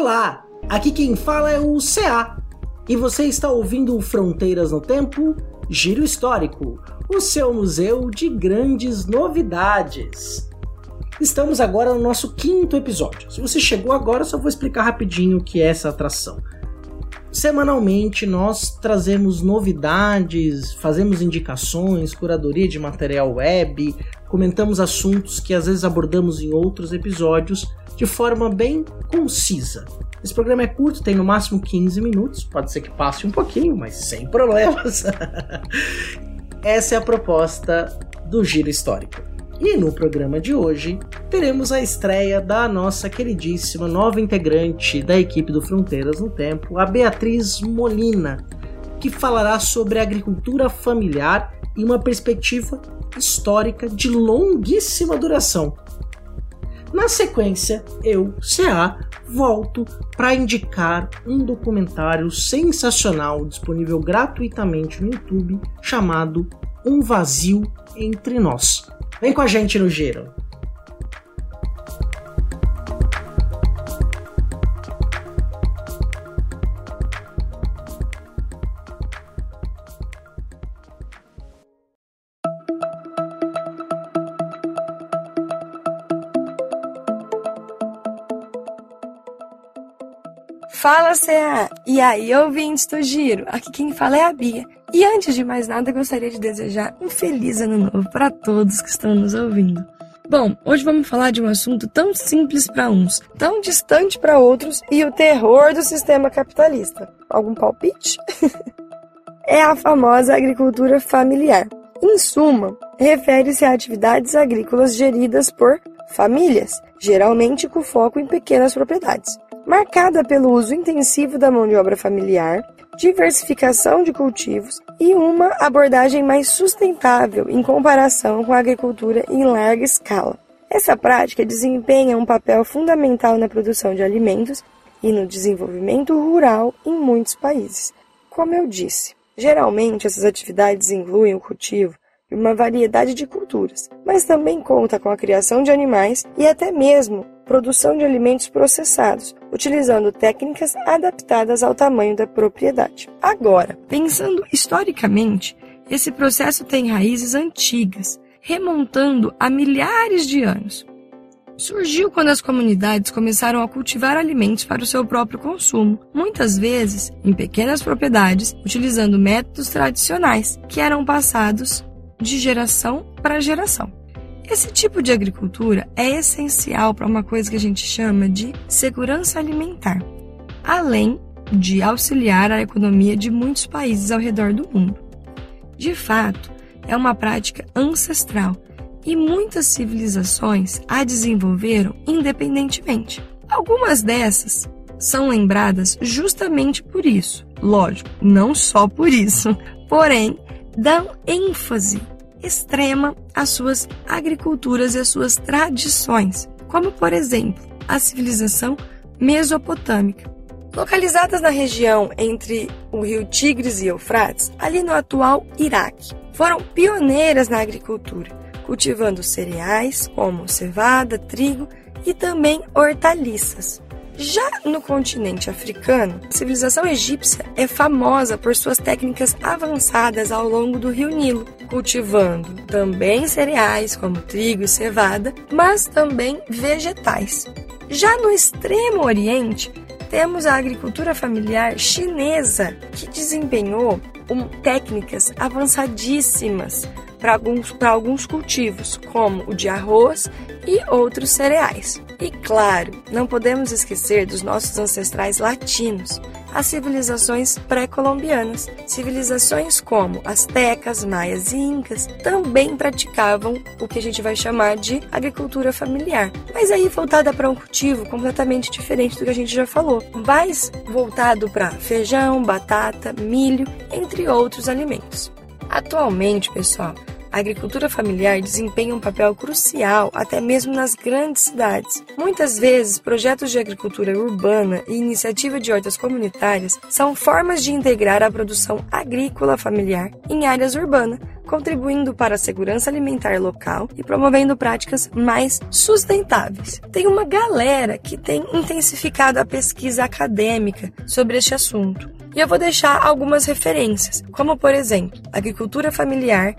Olá, aqui quem fala é o CA e você está ouvindo Fronteiras no Tempo Giro Histórico, o seu museu de grandes novidades. Estamos agora no nosso quinto episódio. Se você chegou agora, só vou explicar rapidinho o que é essa atração. Semanalmente nós trazemos novidades, fazemos indicações, curadoria de material web, comentamos assuntos que às vezes abordamos em outros episódios de forma bem concisa. Esse programa é curto, tem no máximo 15 minutos, pode ser que passe um pouquinho, mas sem problemas. Essa é a proposta do Giro Histórico. E no programa de hoje teremos a estreia da nossa queridíssima nova integrante da equipe do Fronteiras no Tempo, a Beatriz Molina, que falará sobre agricultura familiar e uma perspectiva histórica de longuíssima duração, na sequência, eu, CA, volto para indicar um documentário sensacional disponível gratuitamente no YouTube chamado Um Vazio Entre Nós. Vem com a gente no giro! Fala, CA! E aí, ouvintes do Giro? Aqui quem fala é a Bia. E antes de mais nada, gostaria de desejar um feliz ano novo para todos que estão nos ouvindo. Bom, hoje vamos falar de um assunto tão simples para uns, tão distante para outros e o terror do sistema capitalista. Algum palpite? é a famosa agricultura familiar. Em suma, refere-se a atividades agrícolas geridas por famílias, geralmente com foco em pequenas propriedades marcada pelo uso intensivo da mão de obra familiar, diversificação de cultivos e uma abordagem mais sustentável em comparação com a agricultura em larga escala. Essa prática desempenha um papel fundamental na produção de alimentos e no desenvolvimento rural em muitos países. Como eu disse, geralmente essas atividades incluem o cultivo de uma variedade de culturas, mas também conta com a criação de animais e até mesmo produção de alimentos processados, utilizando técnicas adaptadas ao tamanho da propriedade. Agora, pensando historicamente, esse processo tem raízes antigas, remontando a milhares de anos. Surgiu quando as comunidades começaram a cultivar alimentos para o seu próprio consumo, muitas vezes em pequenas propriedades, utilizando métodos tradicionais que eram passados de geração para geração. Esse tipo de agricultura é essencial para uma coisa que a gente chama de segurança alimentar, além de auxiliar a economia de muitos países ao redor do mundo. De fato, é uma prática ancestral e muitas civilizações a desenvolveram independentemente. Algumas dessas são lembradas justamente por isso. Lógico, não só por isso, porém, dão ênfase extrema às suas agriculturas e às suas tradições, como por exemplo a civilização mesopotâmica. Localizadas na região entre o rio Tigres e Eufrates, ali no atual Iraque, foram pioneiras na agricultura, cultivando cereais como cevada, trigo e também hortaliças. Já no continente africano, a civilização egípcia é famosa por suas técnicas avançadas ao longo do rio Nilo, cultivando também cereais como trigo e cevada, mas também vegetais. Já no extremo oriente, temos a agricultura familiar chinesa, que desempenhou um, técnicas avançadíssimas para alguns, alguns cultivos, como o de arroz e outros cereais. E claro, não podemos esquecer dos nossos ancestrais latinos, as civilizações pré-colombianas. Civilizações como astecas, maias e incas também praticavam o que a gente vai chamar de agricultura familiar, mas aí voltada para um cultivo completamente diferente do que a gente já falou, mais voltado para feijão, batata, milho, entre outros alimentos. Atualmente, pessoal, a agricultura familiar desempenha um papel crucial até mesmo nas grandes cidades. Muitas vezes, projetos de agricultura urbana e iniciativa de hortas comunitárias são formas de integrar a produção agrícola familiar em áreas urbanas, contribuindo para a segurança alimentar local e promovendo práticas mais sustentáveis. Tem uma galera que tem intensificado a pesquisa acadêmica sobre este assunto. E eu vou deixar algumas referências, como por exemplo, Agricultura Familiar,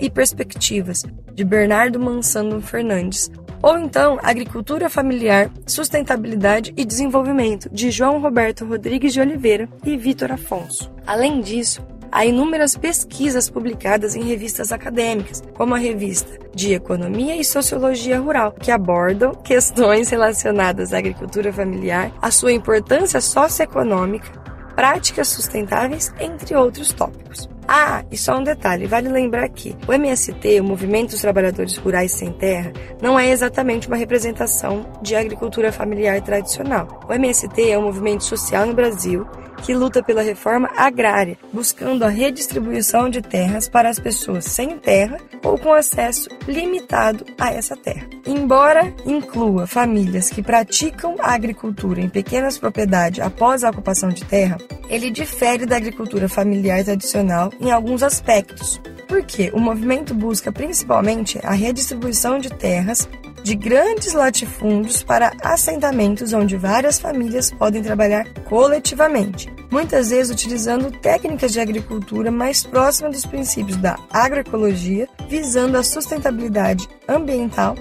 E Perspectivas, de Bernardo Mansando Fernandes, ou então Agricultura Familiar, Sustentabilidade e Desenvolvimento, de João Roberto Rodrigues de Oliveira e Vitor Afonso. Além disso, há inúmeras pesquisas publicadas em revistas acadêmicas, como a revista de Economia e Sociologia Rural, que abordam questões relacionadas à agricultura familiar, a sua importância socioeconômica, práticas sustentáveis, entre outros tópicos. Ah, e só um detalhe, vale lembrar que o MST, o Movimento dos Trabalhadores Rurais Sem Terra, não é exatamente uma representação de agricultura familiar tradicional. O MST é um movimento social no Brasil que luta pela reforma agrária, buscando a redistribuição de terras para as pessoas sem terra ou com acesso limitado a essa terra. Embora inclua famílias que praticam a agricultura em pequenas propriedades após a ocupação de terra, ele difere da agricultura familiar tradicional em alguns aspectos. Porque o movimento busca principalmente a redistribuição de terras de grandes latifúndios para assentamentos onde várias famílias podem trabalhar coletivamente, muitas vezes utilizando técnicas de agricultura mais próximas dos princípios da agroecologia, visando a sustentabilidade ambiental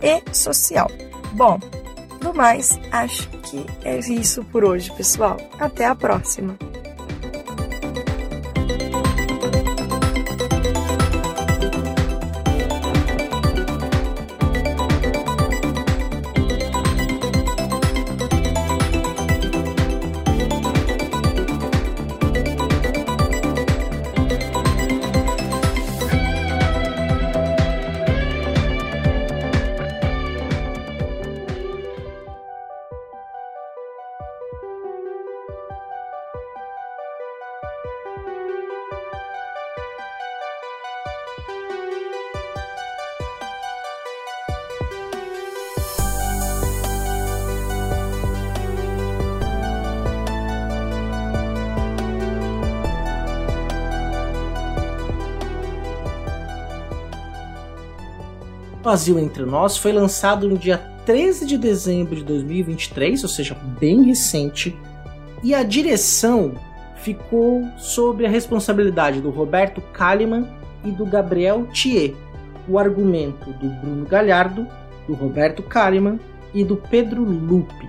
e social. Bom, no mais, acho que é isso por hoje, pessoal. Até a próxima! Brasil Entre Nós foi lançado no dia 13 de dezembro de 2023, ou seja, bem recente, e a direção ficou sob a responsabilidade do Roberto Kalimann e do Gabriel Thier. O argumento do Bruno Galhardo, do Roberto Kalimann e do Pedro Lupe.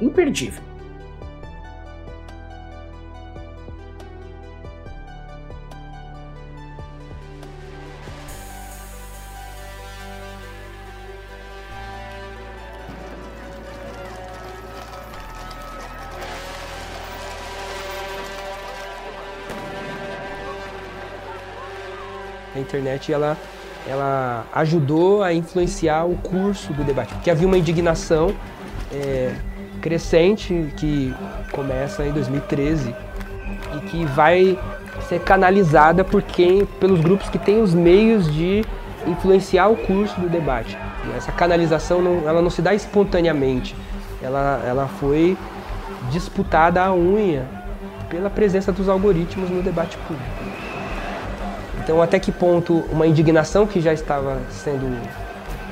Imperdível. Internet ela, ela ajudou a influenciar o curso do debate, porque havia uma indignação é, crescente que começa em 2013 e que vai ser canalizada por quem, pelos grupos que têm os meios de influenciar o curso do debate. E essa canalização não, ela não se dá espontaneamente, ela, ela foi disputada à unha pela presença dos algoritmos no debate público. Então, até que ponto uma indignação que já estava sendo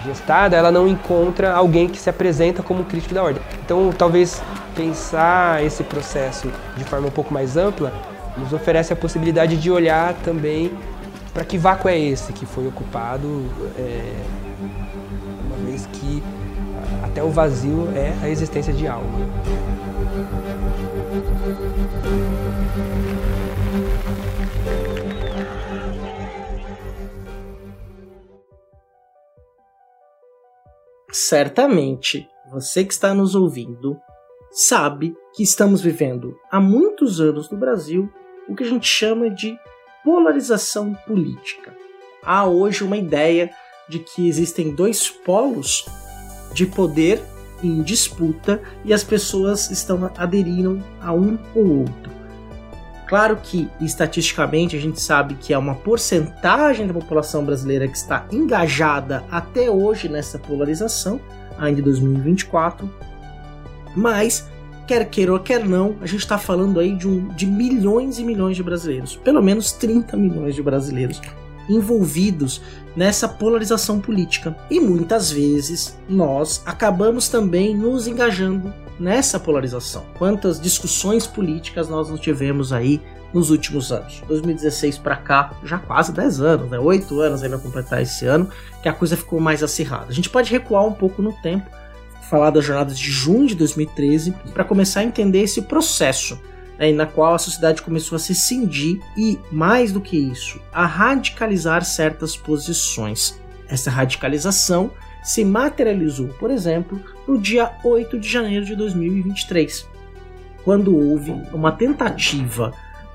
gestada, ela não encontra alguém que se apresenta como crítico da ordem. Então, talvez pensar esse processo de forma um pouco mais ampla nos oferece a possibilidade de olhar também para que vácuo é esse que foi ocupado, é, uma vez que até o vazio é a existência de algo. Certamente você que está nos ouvindo sabe que estamos vivendo há muitos anos no Brasil o que a gente chama de polarização política. Há hoje uma ideia de que existem dois polos de poder em disputa e as pessoas estão aderindo a um ou outro. Claro que estatisticamente a gente sabe que é uma porcentagem da população brasileira que está engajada até hoje nessa polarização, ainda em 2024, mas quer queira ou quer não, a gente está falando aí de, um, de milhões e milhões de brasileiros, pelo menos 30 milhões de brasileiros envolvidos nessa polarização política. E muitas vezes nós acabamos também nos engajando nessa polarização. Quantas discussões políticas nós não tivemos aí nos últimos anos? 2016 para cá, já quase 10 anos, né? 8 anos aí vai completar esse ano, que a coisa ficou mais acirrada. A gente pode recuar um pouco no tempo, falar das jornadas de junho de 2013, para começar a entender esse processo né, na qual a sociedade começou a se cindir e, mais do que isso, a radicalizar certas posições. Essa radicalização se materializou, por exemplo, no dia 8 de janeiro de 2023, quando houve uma tentativa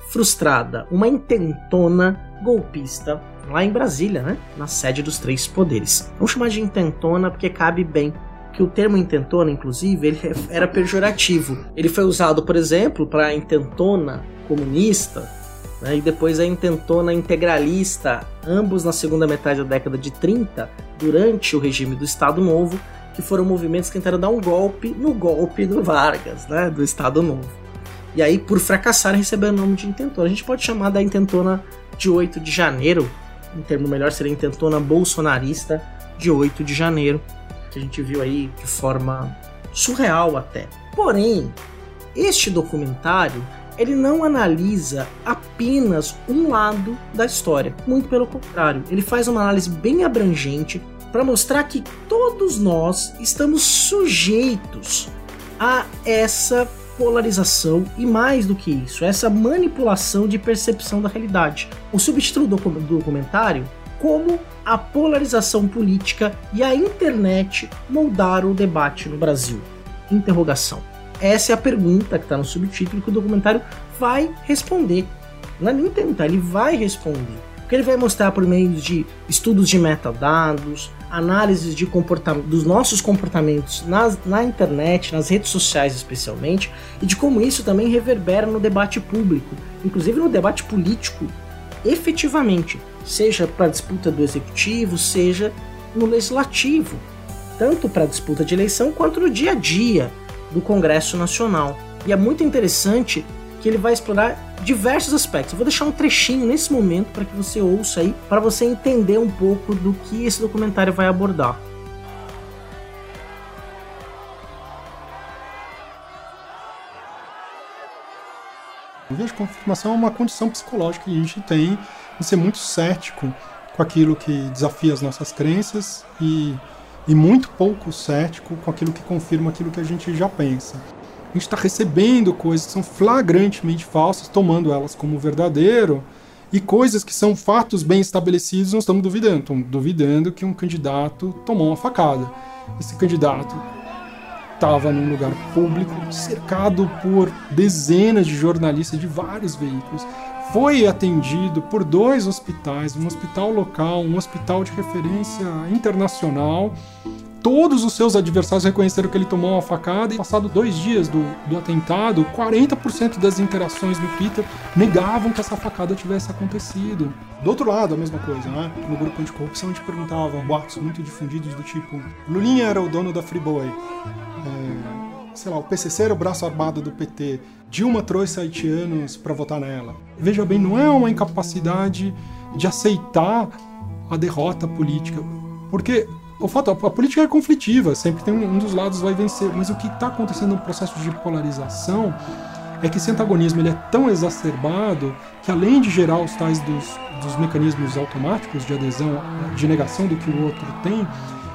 frustrada, uma intentona golpista lá em Brasília, né, na sede dos três poderes. Vamos chamar de intentona porque cabe bem que o termo intentona, inclusive, ele era pejorativo. Ele foi usado, por exemplo, para intentona comunista, né, e depois a intentona integralista, ambos na segunda metade da década de 30, durante o regime do Estado Novo, que foram movimentos que tentaram dar um golpe no golpe do Vargas, né, do Estado Novo. E aí, por fracassar, receberam o nome de intentona. A gente pode chamar da intentona de 8 de janeiro, um termo melhor seria intentona bolsonarista de 8 de janeiro, que a gente viu aí de forma surreal até. Porém, este documentário ele não analisa apenas um lado da história, muito pelo contrário, ele faz uma análise bem abrangente para mostrar que todos nós estamos sujeitos a essa polarização e mais do que isso, essa manipulação de percepção da realidade. O subtítulo do documentário como a polarização política e a internet moldaram o debate no Brasil? Interrogação. Essa é a pergunta que está no subtítulo que o documentário vai responder. Não é nem tentar, ele vai responder. Porque ele vai mostrar por meio de estudos de metadados, análises de comportamento, dos nossos comportamentos na, na internet, nas redes sociais especialmente, e de como isso também reverbera no debate público, inclusive no debate político, efetivamente seja para a disputa do executivo, seja no legislativo, tanto para a disputa de eleição quanto no dia a dia do Congresso Nacional. E é muito interessante que ele vai explorar diversos aspectos. Eu vou deixar um trechinho nesse momento para que você ouça aí, para você entender um pouco do que esse documentário vai abordar. Eu vejo que confirmação é uma condição psicológica que a gente tem de ser muito cético com aquilo que desafia as nossas crenças e, e muito pouco cético com aquilo que confirma aquilo que a gente já pensa. A gente está recebendo coisas que são flagrantemente falsas, tomando elas como verdadeiro, e coisas que são fatos bem estabelecidos, nós estamos duvidando. Estamos duvidando que um candidato tomou uma facada. Esse candidato estava num lugar público, cercado por dezenas de jornalistas de vários veículos. Foi atendido por dois hospitais, um hospital local, um hospital de referência internacional. Todos os seus adversários reconheceram que ele tomou uma facada e, passado dois dias do, do atentado, 40% das interações no Twitter negavam que essa facada tivesse acontecido. Do outro lado, a mesma coisa, né? No grupo anticorrupção, a gente perguntava boatos muito difundidos do tipo: Lulinha era o dono da Friboi. É, sei lá, o PCC era o braço armado do PT. Dilma trouxe haitianos para votar nela. Veja bem, não é uma incapacidade de aceitar a derrota política. Porque o fato, a política é conflitiva, sempre tem um, dos lados vai vencer, mas o que está acontecendo no processo de polarização é que esse antagonismo ele é tão exacerbado que além de gerar os tais dos, dos mecanismos automáticos de adesão, de negação do que o outro tem,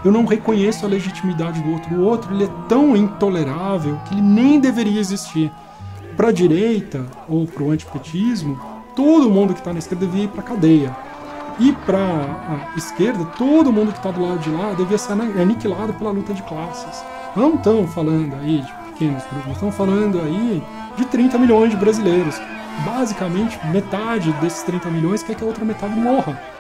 eu não reconheço a legitimidade do outro. O outro ele é tão intolerável que ele nem deveria existir. Para a direita ou para o antipetismo, todo mundo que está na esquerda devia ir para a cadeia. E para a esquerda, todo mundo que está do lado de lá devia ser aniquilado pela luta de classes. Não estão falando aí de pequenos grupos, estão falando aí de 30 milhões de brasileiros. Basicamente, metade desses 30 milhões quer que a outra metade morra.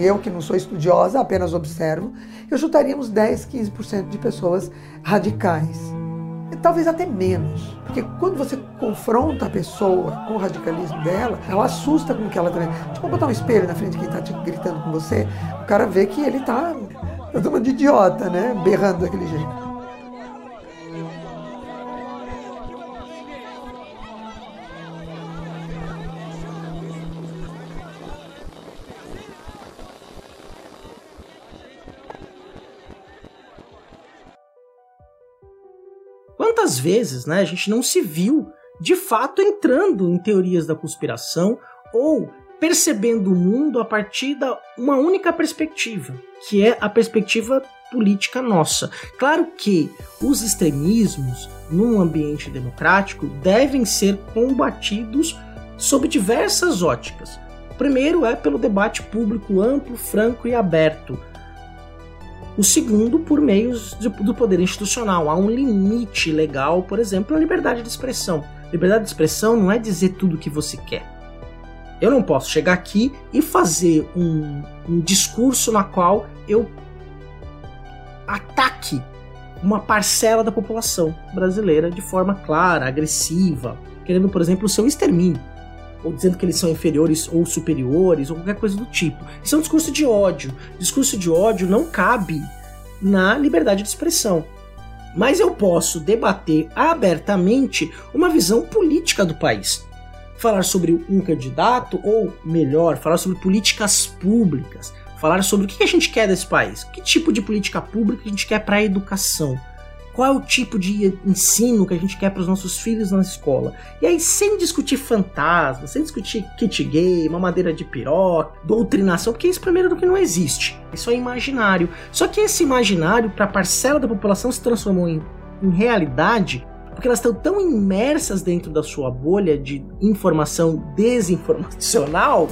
Eu que não sou estudiosa, apenas observo, eu uns 10, 15% de pessoas radicais. E talvez até menos. Porque quando você confronta a pessoa com o radicalismo dela, ela assusta com o que ela tá Tipo, botar um espelho na frente de quem está gritando com você, o cara vê que ele está tá tomando de idiota, né? Berrando daquele jeito. Quantas vezes né, a gente não se viu de fato entrando em teorias da conspiração ou percebendo o mundo a partir da uma única perspectiva, que é a perspectiva política nossa. Claro que os extremismos num ambiente democrático devem ser combatidos sob diversas óticas. O primeiro é pelo debate público amplo, franco e aberto, o segundo, por meios de, do poder institucional. Há um limite legal, por exemplo, a liberdade de expressão. Liberdade de expressão não é dizer tudo o que você quer. Eu não posso chegar aqui e fazer um, um discurso na qual eu ataque uma parcela da população brasileira de forma clara, agressiva, querendo, por exemplo, o seu extermínio, ou dizendo que eles são inferiores ou superiores, ou qualquer coisa do tipo. Isso é um discurso de ódio. Discurso de ódio não cabe na liberdade de expressão. Mas eu posso debater abertamente uma visão política do país. Falar sobre um candidato, ou melhor, falar sobre políticas públicas. Falar sobre o que a gente quer desse país. Que tipo de política pública a gente quer para a educação qual é o tipo de ensino que a gente quer para os nossos filhos na escola. E aí, sem discutir fantasma, sem discutir kit gay, mamadeira de piroca, doutrinação, porque isso primeiro do que não existe. Isso é imaginário. Só que esse imaginário, para a parcela da população, se transformou em, em realidade porque elas estão tão imersas dentro da sua bolha de informação desinformacional,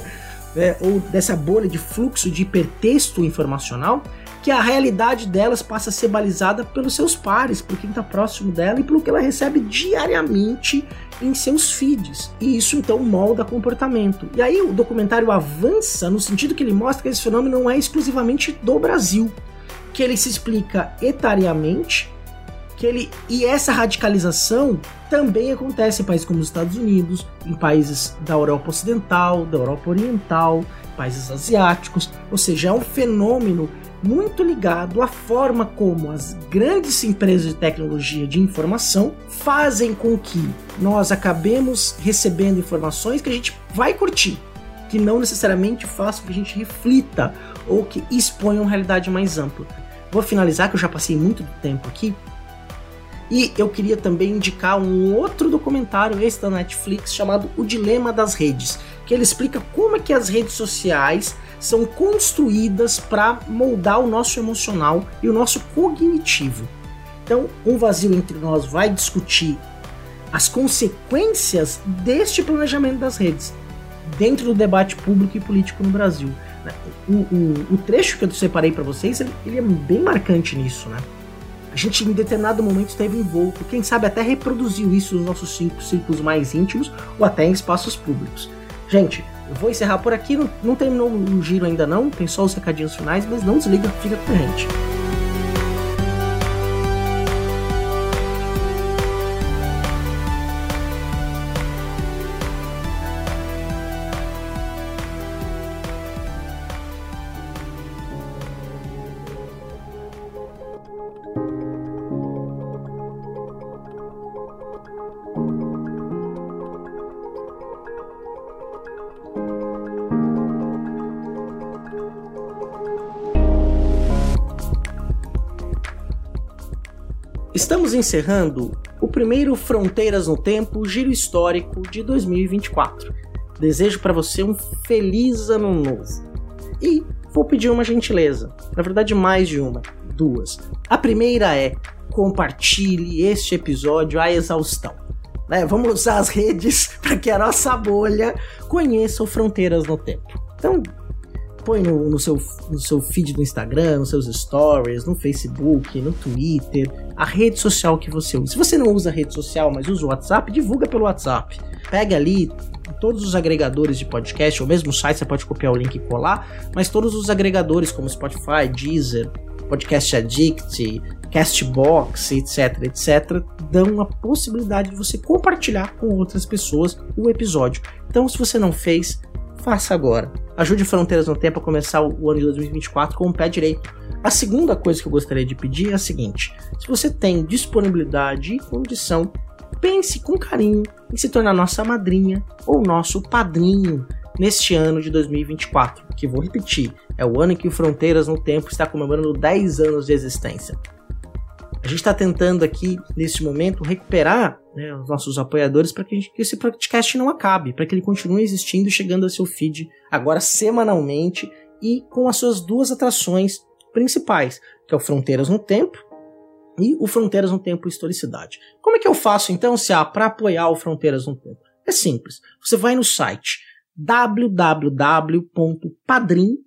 né, ou dessa bolha de fluxo de hipertexto informacional, que a realidade delas passa a ser balizada pelos seus pares, por quem está próximo dela e pelo que ela recebe diariamente em seus feeds. E isso então molda comportamento. E aí o documentário avança no sentido que ele mostra que esse fenômeno não é exclusivamente do Brasil, que ele se explica etariamente, que ele e essa radicalização também acontece em países como os Estados Unidos, em países da Europa Ocidental, da Europa Oriental, países asiáticos, ou seja, é um fenômeno muito ligado à forma como as grandes empresas de tecnologia de informação fazem com que nós acabemos recebendo informações que a gente vai curtir, que não necessariamente façam que a gente reflita ou que exponham uma realidade mais ampla. Vou finalizar, que eu já passei muito tempo aqui, e eu queria também indicar um outro documentário, esse da Netflix, chamado O Dilema das Redes, que ele explica como é que as redes sociais são construídas para moldar o nosso emocional e o nosso cognitivo. Então, um vazio entre nós vai discutir as consequências deste planejamento das redes dentro do debate público e político no Brasil. O, o, o trecho que eu separei para vocês ele, ele é bem marcante nisso, né? A gente em determinado momento esteve envolto, quem sabe até reproduziu isso nos nossos círculos mais íntimos ou até em espaços públicos. Gente, eu vou encerrar por aqui, não, não terminou o giro ainda não, tem só os recadinhos finais, mas não desliga, fica com a gente. Encerrando o primeiro Fronteiras no Tempo Giro Histórico de 2024. Desejo para você um feliz ano novo. E vou pedir uma gentileza, na verdade mais de uma, duas. A primeira é compartilhe este episódio à exaustão. Né? Vamos usar as redes para que a nossa bolha conheça o Fronteiras no Tempo. Então, põe no, no, seu, no seu feed do Instagram, nos seus stories, no Facebook, no Twitter, a rede social que você usa. Se você não usa rede social, mas usa o WhatsApp, divulga pelo WhatsApp. Pega ali todos os agregadores de podcast, ou mesmo site, você pode copiar o link e colar, mas todos os agregadores como Spotify, Deezer, Podcast Addict, Castbox, etc, etc, dão a possibilidade de você compartilhar com outras pessoas o episódio. Então, se você não fez, faça agora. Ajude Fronteiras no Tempo a começar o ano de 2024 com o pé direito. A segunda coisa que eu gostaria de pedir é a seguinte: se você tem disponibilidade e condição, pense com carinho em se tornar nossa madrinha ou nosso padrinho neste ano de 2024, que vou repetir, é o ano em que o Fronteiras no Tempo está comemorando 10 anos de existência. A gente está tentando aqui, neste momento, recuperar né, os nossos apoiadores para que, que, esse podcast não acabe, para que ele continue existindo e chegando ao seu feed agora semanalmente e com as suas duas atrações principais, que é o Fronteiras no Tempo e o Fronteiras no Tempo Historicidade. Como é que eu faço então, se há para apoiar o Fronteiras no Tempo? É simples. Você vai no site www.padrim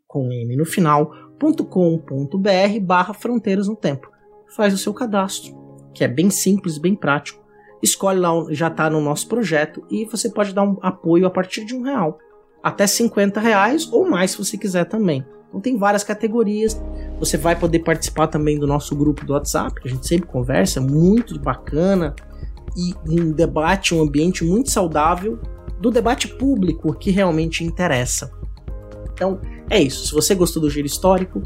com m no final.com.br barra Fronteiras no Tempo faz o seu cadastro, que é bem simples, bem prático. Escolhe lá, já está no nosso projeto e você pode dar um apoio a partir de um real, até 50 reais ou mais se você quiser também. Então tem várias categorias. Você vai poder participar também do nosso grupo do WhatsApp, que a gente sempre conversa, é muito bacana e um debate, um ambiente muito saudável do debate público que realmente interessa. Então é isso. Se você gostou do giro histórico,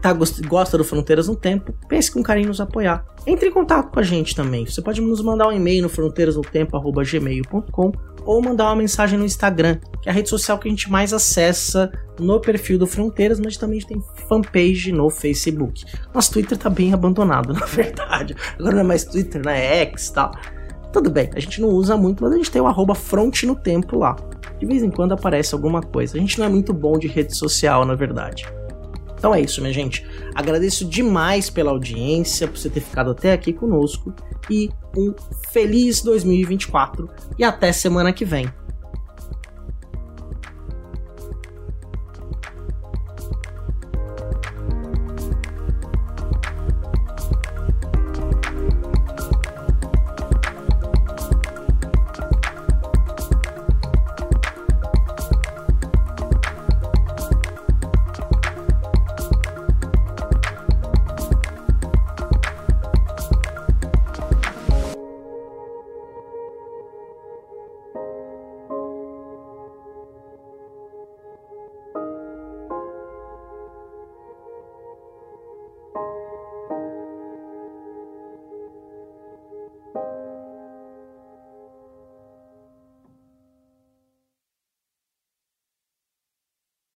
tá, gosta do Fronteiras no Tempo, pense com carinho nos apoiar. Entre em contato com a gente também. Você pode nos mandar um e-mail no fronteirasnotempo.gmail.com ou mandar uma mensagem no Instagram, que é a rede social que a gente mais acessa no perfil do Fronteiras, mas também tem fanpage no Facebook. Nosso Twitter tá bem abandonado, na verdade. Agora não é mais Twitter, né? É X e tal. Tudo bem, a gente não usa muito, mas a gente tem o arroba front no tempo lá. De vez em quando aparece alguma coisa. A gente não é muito bom de rede social, na verdade. Então é isso, minha gente. Agradeço demais pela audiência, por você ter ficado até aqui conosco e um feliz 2024 e até semana que vem.